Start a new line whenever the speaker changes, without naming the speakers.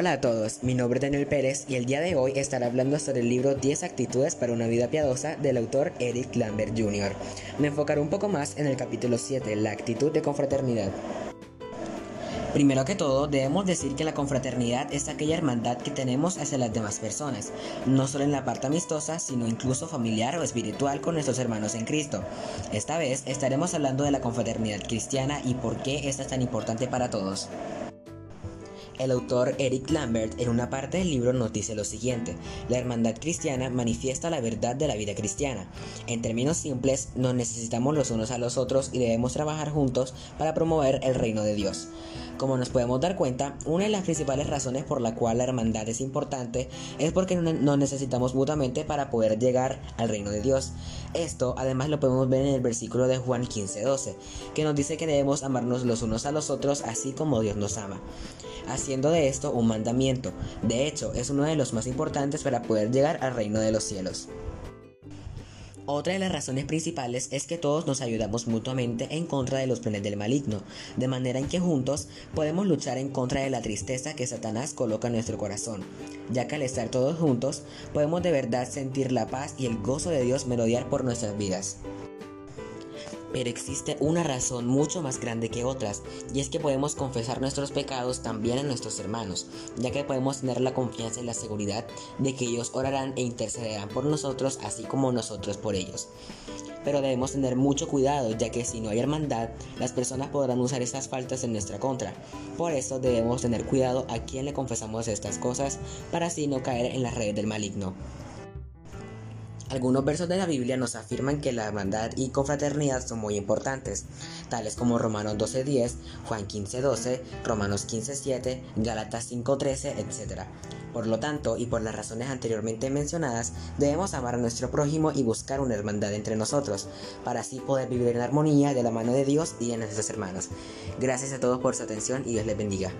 Hola a todos, mi nombre es Daniel Pérez y el día de hoy estaré hablando sobre el libro 10 actitudes para una vida piadosa del autor Eric Lambert Jr. Me enfocaré un poco más en el capítulo 7, la actitud de confraternidad. Primero que todo, debemos decir que la confraternidad es aquella hermandad que tenemos hacia las demás personas, no solo en la parte amistosa, sino incluso familiar o espiritual con nuestros hermanos en Cristo. Esta vez estaremos hablando de la confraternidad cristiana y por qué esta es tan importante para todos. El autor Eric Lambert en una parte del libro nos dice lo siguiente, la hermandad cristiana manifiesta la verdad de la vida cristiana. En términos simples, nos necesitamos los unos a los otros y debemos trabajar juntos para promover el reino de Dios. Como nos podemos dar cuenta, una de las principales razones por la cual la hermandad es importante es porque nos necesitamos mutuamente para poder llegar al reino de Dios. Esto además lo podemos ver en el versículo de Juan 15:12, que nos dice que debemos amarnos los unos a los otros así como Dios nos ama haciendo de esto un mandamiento. De hecho, es uno de los más importantes para poder llegar al reino de los cielos. Otra de las razones principales es que todos nos ayudamos mutuamente en contra de los planes del maligno, de manera en que juntos podemos luchar en contra de la tristeza que Satanás coloca en nuestro corazón, ya que al estar todos juntos podemos de verdad sentir la paz y el gozo de Dios melodiar por nuestras vidas. Pero existe una razón mucho más grande que otras, y es que podemos confesar nuestros pecados también a nuestros hermanos, ya que podemos tener la confianza y la seguridad de que ellos orarán e intercederán por nosotros, así como nosotros por ellos. Pero debemos tener mucho cuidado, ya que si no hay hermandad, las personas podrán usar estas faltas en nuestra contra. Por eso debemos tener cuidado a quien le confesamos estas cosas, para así no caer en las redes del maligno. Algunos versos de la Biblia nos afirman que la hermandad y confraternidad son muy importantes, tales como Romanos 12.10, Juan 15.12, Romanos 15.7, Gálatas 5.13, etc. Por lo tanto, y por las razones anteriormente mencionadas, debemos amar a nuestro prójimo y buscar una hermandad entre nosotros, para así poder vivir en armonía de la mano de Dios y de nuestros hermanos. Gracias a todos por su atención y Dios les bendiga.